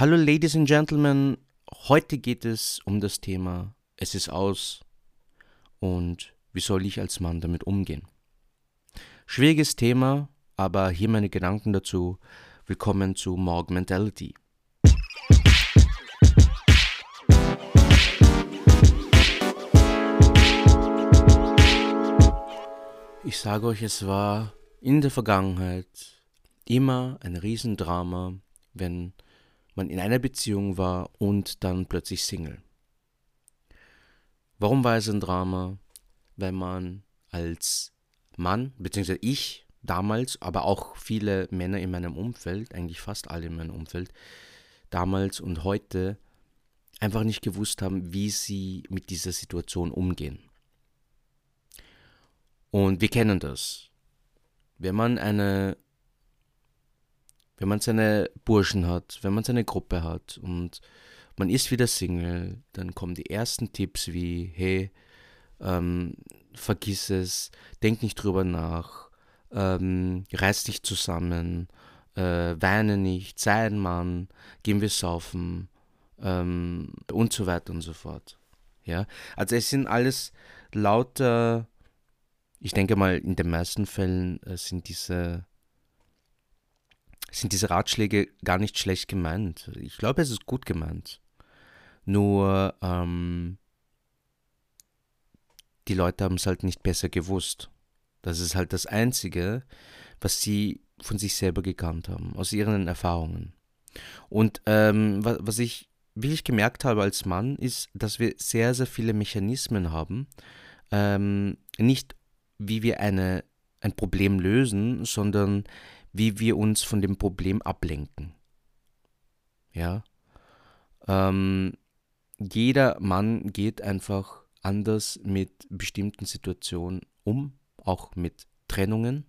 Hallo Ladies and Gentlemen, heute geht es um das Thema Es ist aus und wie soll ich als Mann damit umgehen. Schwieriges Thema, aber hier meine Gedanken dazu. Willkommen zu Morg Mentality. Ich sage euch, es war in der Vergangenheit immer ein Riesendrama, wenn man in einer Beziehung war und dann plötzlich Single. Warum war es ein Drama? Weil man als Mann, beziehungsweise ich damals, aber auch viele Männer in meinem Umfeld, eigentlich fast alle in meinem Umfeld, damals und heute einfach nicht gewusst haben, wie sie mit dieser Situation umgehen. Und wir kennen das. Wenn man eine wenn man seine Burschen hat, wenn man seine Gruppe hat und man ist wieder Single, dann kommen die ersten Tipps wie, hey, ähm, vergiss es, denk nicht drüber nach, ähm, reiß dich zusammen, äh, weine nicht, sei ein Mann, gehen wir saufen ähm, und so weiter und so fort. Ja, also es sind alles lauter, ich denke mal, in den meisten Fällen äh, sind diese sind diese Ratschläge gar nicht schlecht gemeint. Ich glaube, es ist gut gemeint. Nur ähm, die Leute haben es halt nicht besser gewusst. Das ist halt das Einzige, was sie von sich selber gekannt haben, aus ihren Erfahrungen. Und ähm, was, was ich wirklich gemerkt habe als Mann, ist, dass wir sehr, sehr viele Mechanismen haben. Ähm, nicht wie wir eine, ein Problem lösen, sondern wie wir uns von dem Problem ablenken. Ja. Ähm, jeder Mann geht einfach anders mit bestimmten Situationen um, auch mit Trennungen.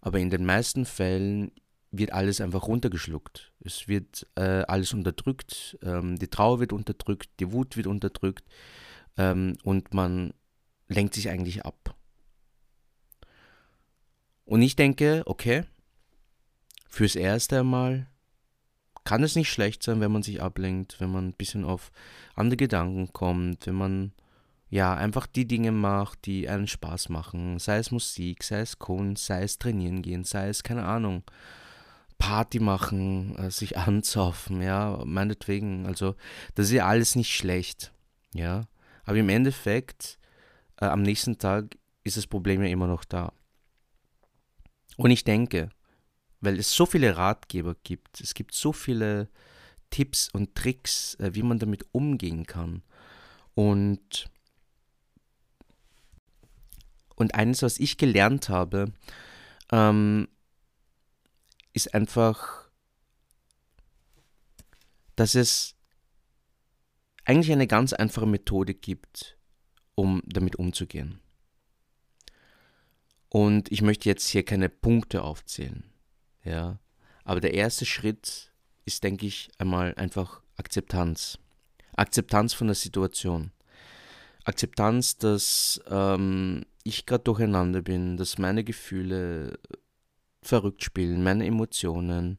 Aber in den meisten Fällen wird alles einfach runtergeschluckt. Es wird äh, alles unterdrückt, ähm, die Trauer wird unterdrückt, die Wut wird unterdrückt ähm, und man lenkt sich eigentlich ab. Und ich denke, okay, fürs erste Mal kann es nicht schlecht sein, wenn man sich ablenkt, wenn man ein bisschen auf andere Gedanken kommt, wenn man ja einfach die Dinge macht, die einen Spaß machen, sei es Musik, sei es Kunst, sei es trainieren gehen, sei es keine Ahnung, Party machen, äh, sich anzaufen, ja, meinetwegen, also das ist ja alles nicht schlecht, ja, aber im Endeffekt äh, am nächsten Tag ist das Problem ja immer noch da. Und ich denke, weil es so viele Ratgeber gibt, es gibt so viele Tipps und Tricks, äh, wie man damit umgehen kann. Und, und eines, was ich gelernt habe, ähm, ist einfach, dass es eigentlich eine ganz einfache Methode gibt, um damit umzugehen. Und ich möchte jetzt hier keine Punkte aufzählen. Ja. Aber der erste Schritt ist, denke ich, einmal einfach Akzeptanz. Akzeptanz von der Situation. Akzeptanz, dass ähm, ich gerade durcheinander bin, dass meine Gefühle verrückt spielen, meine Emotionen,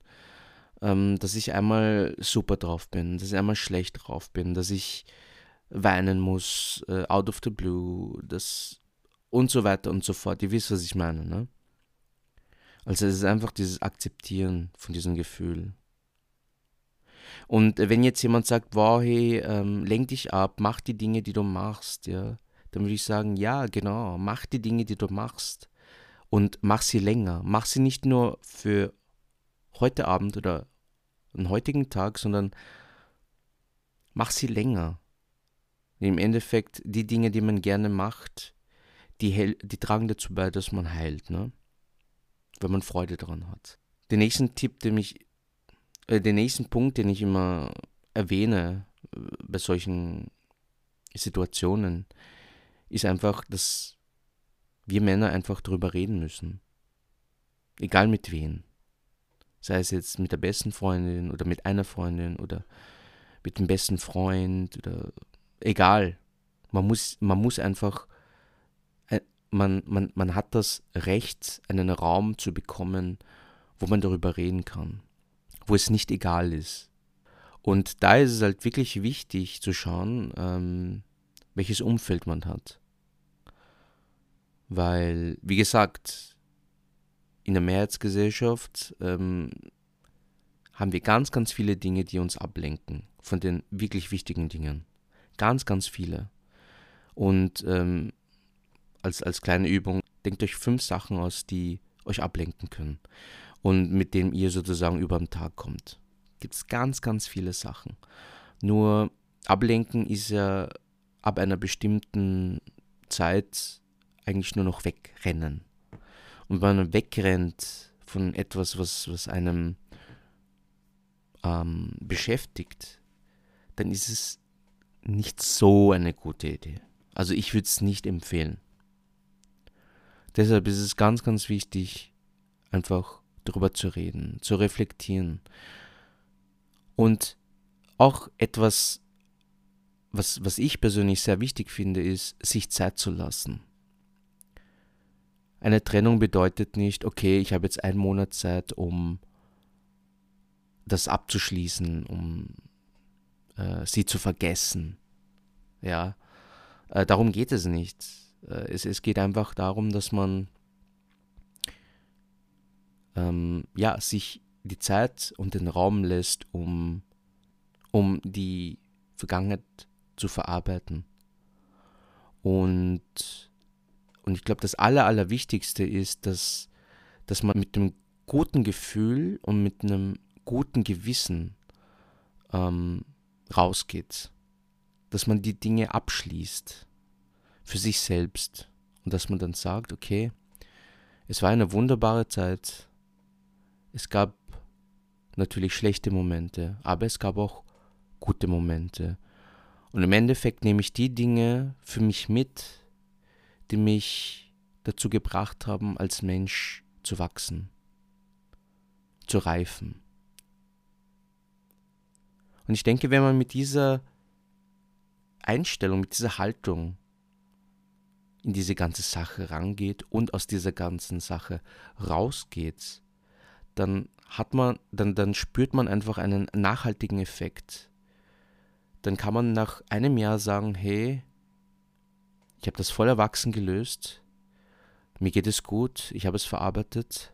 ähm, dass ich einmal super drauf bin, dass ich einmal schlecht drauf bin, dass ich weinen muss, äh, out of the blue, das und so weiter und so fort. Ihr wisst, was ich meine, ne? Also es ist einfach dieses Akzeptieren von diesem Gefühl. Und wenn jetzt jemand sagt, wow, hey, ähm, lenk dich ab, mach die Dinge, die du machst, ja, dann würde ich sagen, ja, genau, mach die Dinge, die du machst und mach sie länger. Mach sie nicht nur für heute Abend oder einen heutigen Tag, sondern mach sie länger. Im Endeffekt, die Dinge, die man gerne macht, die, die tragen dazu bei, dass man heilt. Ne? Wenn man Freude daran hat. Den nächsten Tipp, den ich, äh, den nächsten Punkt, den ich immer erwähne äh, bei solchen Situationen, ist einfach, dass wir Männer einfach darüber reden müssen. Egal mit wem. Sei es jetzt mit der besten Freundin oder mit einer Freundin oder mit dem besten Freund oder egal. Man muss, man muss einfach man, man, man hat das Recht, einen Raum zu bekommen, wo man darüber reden kann, wo es nicht egal ist. Und da ist es halt wirklich wichtig zu schauen, ähm, welches Umfeld man hat. Weil, wie gesagt, in der Mehrheitsgesellschaft ähm, haben wir ganz, ganz viele Dinge, die uns ablenken von den wirklich wichtigen Dingen. Ganz, ganz viele. Und ähm, als, als kleine Übung, denkt euch fünf Sachen aus, die euch ablenken können und mit denen ihr sozusagen über den Tag kommt. Gibt es ganz, ganz viele Sachen. Nur ablenken ist ja ab einer bestimmten Zeit eigentlich nur noch wegrennen. Und wenn man wegrennt von etwas, was, was einem ähm, beschäftigt, dann ist es nicht so eine gute Idee. Also ich würde es nicht empfehlen. Deshalb ist es ganz, ganz wichtig, einfach darüber zu reden, zu reflektieren. Und auch etwas, was, was ich persönlich sehr wichtig finde, ist, sich Zeit zu lassen. Eine Trennung bedeutet nicht, okay, ich habe jetzt einen Monat Zeit, um das abzuschließen, um äh, sie zu vergessen. Ja, äh, darum geht es nicht. Äh, es, es geht einfach darum, dass man ähm, ja, sich die Zeit und den Raum lässt, um, um die Vergangenheit zu verarbeiten. Und, und ich glaube, das Aller, Allerwichtigste ist, dass, dass man mit einem guten Gefühl und mit einem guten Gewissen ähm, rausgeht. Dass man die Dinge abschließt für sich selbst. Und dass man dann sagt, okay, es war eine wunderbare Zeit, es gab natürlich schlechte Momente, aber es gab auch gute Momente. Und im Endeffekt nehme ich die Dinge für mich mit, die mich dazu gebracht haben, als Mensch zu wachsen, zu reifen. Und ich denke, wenn man mit dieser Einstellung, mit dieser Haltung in diese ganze Sache rangeht und aus dieser ganzen Sache rausgeht, dann hat man, dann, dann spürt man einfach einen nachhaltigen Effekt. Dann kann man nach einem Jahr sagen, hey, ich habe das voll erwachsen gelöst, mir geht es gut, ich habe es verarbeitet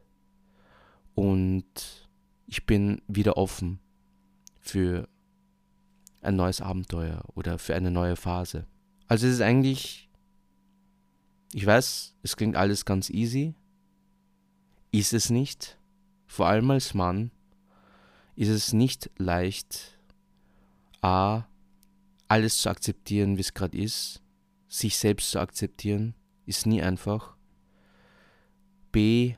und ich bin wieder offen für ein neues Abenteuer oder für eine neue Phase. Also es ist eigentlich, ich weiß, es klingt alles ganz easy, ist es nicht. Vor allem als Mann ist es nicht leicht, a, alles zu akzeptieren, wie es gerade ist, sich selbst zu akzeptieren, ist nie einfach. B,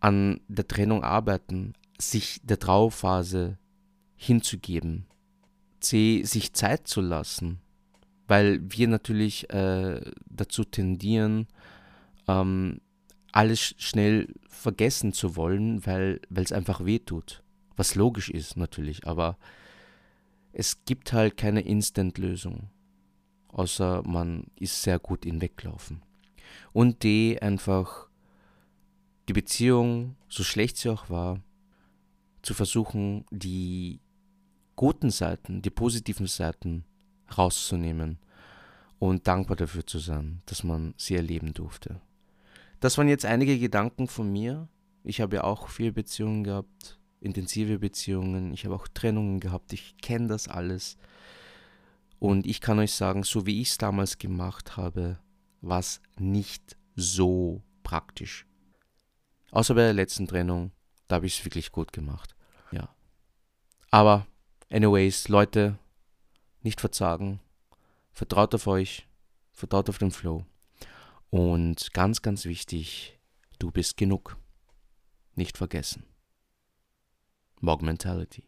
an der Trennung arbeiten, sich der Trauerphase hinzugeben. C, sich Zeit zu lassen, weil wir natürlich äh, dazu tendieren, ähm, alles schnell vergessen zu wollen, weil es einfach weh tut. Was logisch ist natürlich, aber es gibt halt keine Instant-Lösung. Außer man ist sehr gut in Weglaufen. Und D, einfach die Beziehung, so schlecht sie auch war, zu versuchen, die guten Seiten, die positiven Seiten rauszunehmen und dankbar dafür zu sein, dass man sie erleben durfte. Das waren jetzt einige Gedanken von mir. Ich habe ja auch viele Beziehungen gehabt, intensive Beziehungen. Ich habe auch Trennungen gehabt. Ich kenne das alles. Und ich kann euch sagen, so wie ich es damals gemacht habe, war es nicht so praktisch. Außer bei der letzten Trennung, da habe ich es wirklich gut gemacht. Ja. Aber, anyways, Leute, nicht verzagen. Vertraut auf euch. Vertraut auf den Flow. Und ganz, ganz wichtig, du bist genug. Nicht vergessen. Mog Mentality.